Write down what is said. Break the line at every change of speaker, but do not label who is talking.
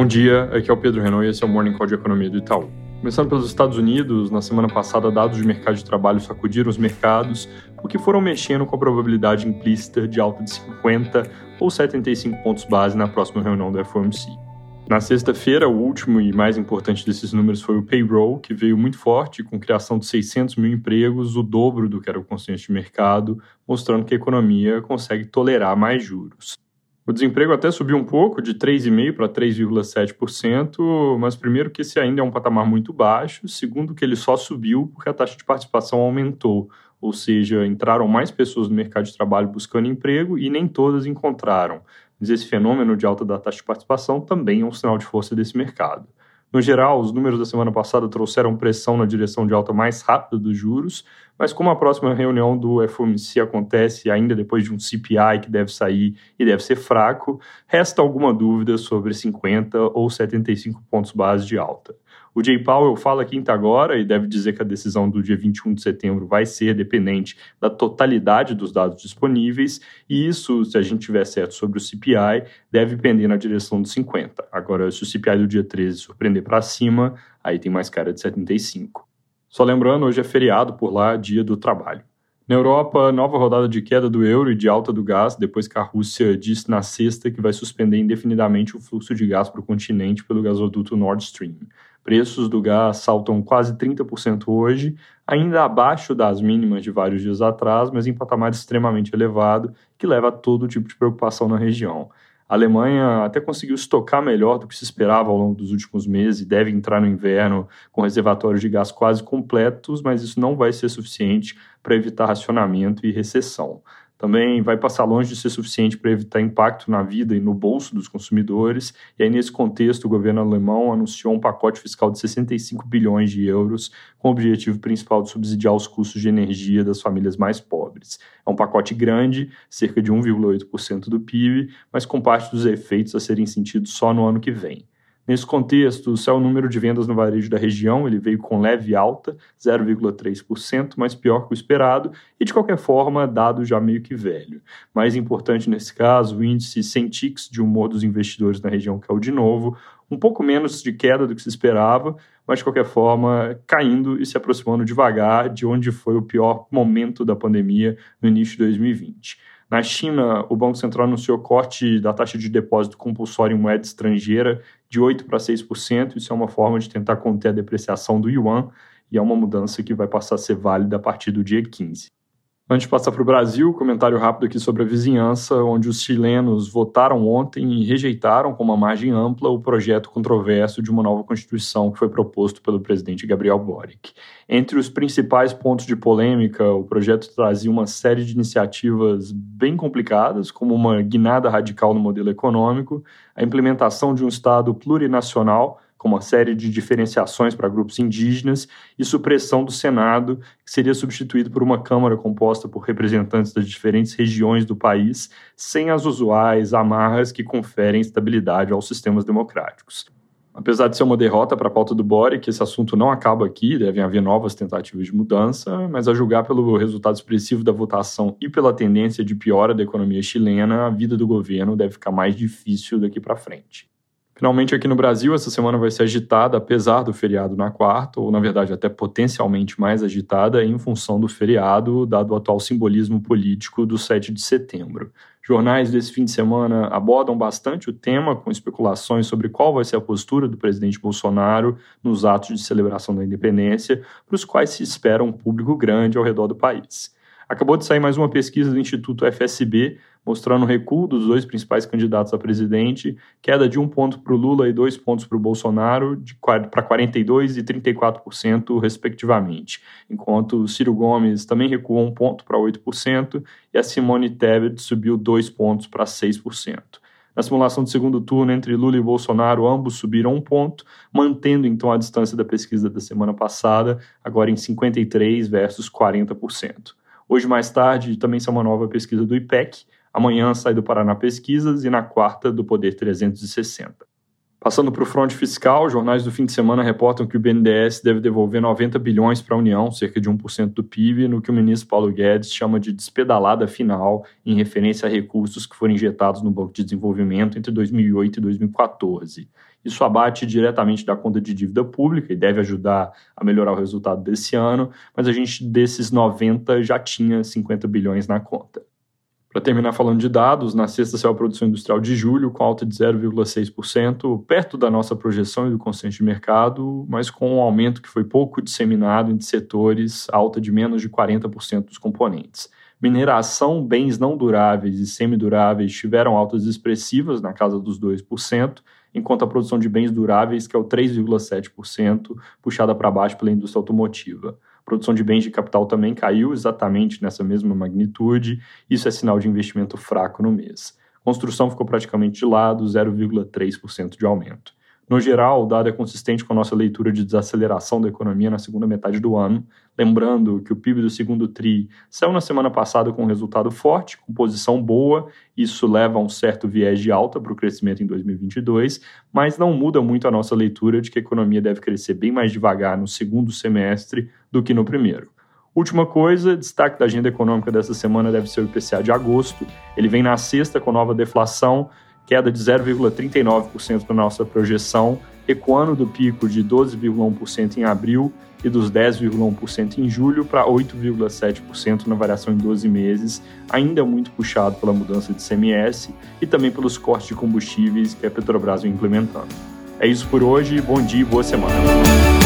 Bom dia, aqui é o Pedro Renault e esse é o Morning Call de Economia do Itaú. Começando pelos Estados Unidos, na semana passada, dados de mercado de trabalho sacudiram os mercados, porque foram mexendo com a probabilidade implícita de alta de 50 ou 75 pontos base na próxima reunião do FOMC. Na sexta-feira, o último e mais importante desses números foi o payroll, que veio muito forte, com criação de 600 mil empregos, o dobro do que era o consenso de mercado, mostrando que a economia consegue tolerar mais juros. O desemprego até subiu um pouco, de 3,5% para 3,7%, mas primeiro que esse ainda é um patamar muito baixo, segundo que ele só subiu porque a taxa de participação aumentou, ou seja, entraram mais pessoas no mercado de trabalho buscando emprego e nem todas encontraram. Mas esse fenômeno de alta da taxa de participação também é um sinal de força desse mercado. No geral, os números da semana passada trouxeram pressão na direção de alta mais rápida dos juros, mas como a próxima reunião do FOMC acontece ainda depois de um CPI que deve sair e deve ser fraco, resta alguma dúvida sobre 50 ou 75 pontos base de alta. O Jay Powell fala quinta agora e deve dizer que a decisão do dia 21 de setembro vai ser dependente da totalidade dos dados disponíveis, e isso, se a gente tiver certo sobre o CPI, deve pender na direção dos 50. Agora, se o CPI do dia 13 surpreender para cima, aí tem mais cara de 75. Só lembrando, hoje é feriado por lá, dia do trabalho. Na Europa, nova rodada de queda do euro e de alta do gás, depois que a Rússia disse na sexta que vai suspender indefinidamente o fluxo de gás para o continente pelo gasoduto Nord Stream. Preços do gás saltam quase 30% hoje, ainda abaixo das mínimas de vários dias atrás, mas em patamar extremamente elevado, que leva a todo tipo de preocupação na região. A Alemanha até conseguiu estocar melhor do que se esperava ao longo dos últimos meses e deve entrar no inverno com reservatórios de gás quase completos, mas isso não vai ser suficiente para evitar racionamento e recessão também vai passar longe de ser suficiente para evitar impacto na vida e no bolso dos consumidores. E aí, nesse contexto, o governo alemão anunciou um pacote fiscal de 65 bilhões de euros, com o objetivo principal de subsidiar os custos de energia das famílias mais pobres. É um pacote grande, cerca de 1,8% do PIB, mas com parte dos efeitos a serem sentidos só no ano que vem. Nesse contexto, é o número de vendas no varejo da região, ele veio com leve alta, 0,3%, mas pior que o esperado, e de qualquer forma, dado já meio que velho. Mais importante nesse caso, o índice Centix de humor dos investidores na região caiu de novo, um pouco menos de queda do que se esperava, mas de qualquer forma caindo e se aproximando devagar de onde foi o pior momento da pandemia no início de 2020. Na China, o Banco Central anunciou corte da taxa de depósito compulsório em moeda estrangeira de 8% para 6%. Isso é uma forma de tentar conter a depreciação do yuan e é uma mudança que vai passar a ser válida a partir do dia 15. Antes de passar para o Brasil, comentário rápido aqui sobre a vizinhança, onde os chilenos votaram ontem e rejeitaram com uma margem ampla o projeto controverso de uma nova Constituição que foi proposto pelo presidente Gabriel Boric. Entre os principais pontos de polêmica, o projeto trazia uma série de iniciativas bem complicadas, como uma guinada radical no modelo econômico, a implementação de um Estado plurinacional com uma série de diferenciações para grupos indígenas e supressão do Senado, que seria substituído por uma Câmara composta por representantes das diferentes regiões do país, sem as usuais amarras que conferem estabilidade aos sistemas democráticos. Apesar de ser uma derrota para a pauta do Boric, esse assunto não acaba aqui, devem haver novas tentativas de mudança, mas a julgar pelo resultado expressivo da votação e pela tendência de piora da economia chilena, a vida do governo deve ficar mais difícil daqui para frente. Finalmente, aqui no Brasil, essa semana vai ser agitada, apesar do feriado na quarta, ou na verdade até potencialmente mais agitada, em função do feriado, dado o atual simbolismo político do 7 de setembro. Jornais desse fim de semana abordam bastante o tema, com especulações sobre qual vai ser a postura do presidente Bolsonaro nos atos de celebração da independência, para os quais se espera um público grande ao redor do país. Acabou de sair mais uma pesquisa do Instituto FSB mostrando o recuo dos dois principais candidatos a presidente, queda de um ponto para o Lula e dois pontos para o Bolsonaro, para 42% e 34%, respectivamente, enquanto Ciro Gomes também recuou um ponto para 8% e a Simone Tebet subiu dois pontos para 6%. Na simulação de segundo turno entre Lula e Bolsonaro, ambos subiram um ponto, mantendo então a distância da pesquisa da semana passada, agora em 53% versus 40%. Hoje, mais tarde, também sai uma nova pesquisa do IPEC. Amanhã sai do Paraná Pesquisas e na quarta do Poder 360. Passando para o fronte fiscal, jornais do fim de semana reportam que o BNDES deve devolver 90 bilhões para a União, cerca de 1% do PIB, no que o ministro Paulo Guedes chama de despedalada final, em referência a recursos que foram injetados no Banco de Desenvolvimento entre 2008 e 2014. Isso abate diretamente da conta de dívida pública e deve ajudar a melhorar o resultado desse ano, mas a gente desses 90 já tinha 50 bilhões na conta. Para terminar falando de dados, na sexta saiu a produção industrial de julho com alta de 0,6%, perto da nossa projeção e do consenso de mercado, mas com um aumento que foi pouco disseminado entre setores, alta de menos de 40% dos componentes. Mineração, bens não duráveis e semiduráveis tiveram altas expressivas na casa dos 2%, enquanto a produção de bens duráveis, que é o 3,7%, puxada para baixo pela indústria automotiva produção de bens de capital também caiu exatamente nessa mesma magnitude. Isso é sinal de investimento fraco no mês. Construção ficou praticamente de lado, 0,3% de aumento. No geral, o dado é consistente com a nossa leitura de desaceleração da economia na segunda metade do ano, lembrando que o PIB do segundo TRI saiu na semana passada com um resultado forte, com posição boa, isso leva a um certo viés de alta para o crescimento em 2022, mas não muda muito a nossa leitura de que a economia deve crescer bem mais devagar no segundo semestre do que no primeiro. Última coisa, destaque da agenda econômica dessa semana deve ser o IPCA de agosto. Ele vem na sexta com nova deflação, queda de 0,39% na nossa projeção, recuando do pico de 12,1% em abril e dos 10,1% em julho para 8,7% na variação em 12 meses, ainda muito puxado pela mudança de CMS e também pelos cortes de combustíveis que a Petrobras vem implementando. É isso por hoje, bom dia e boa semana.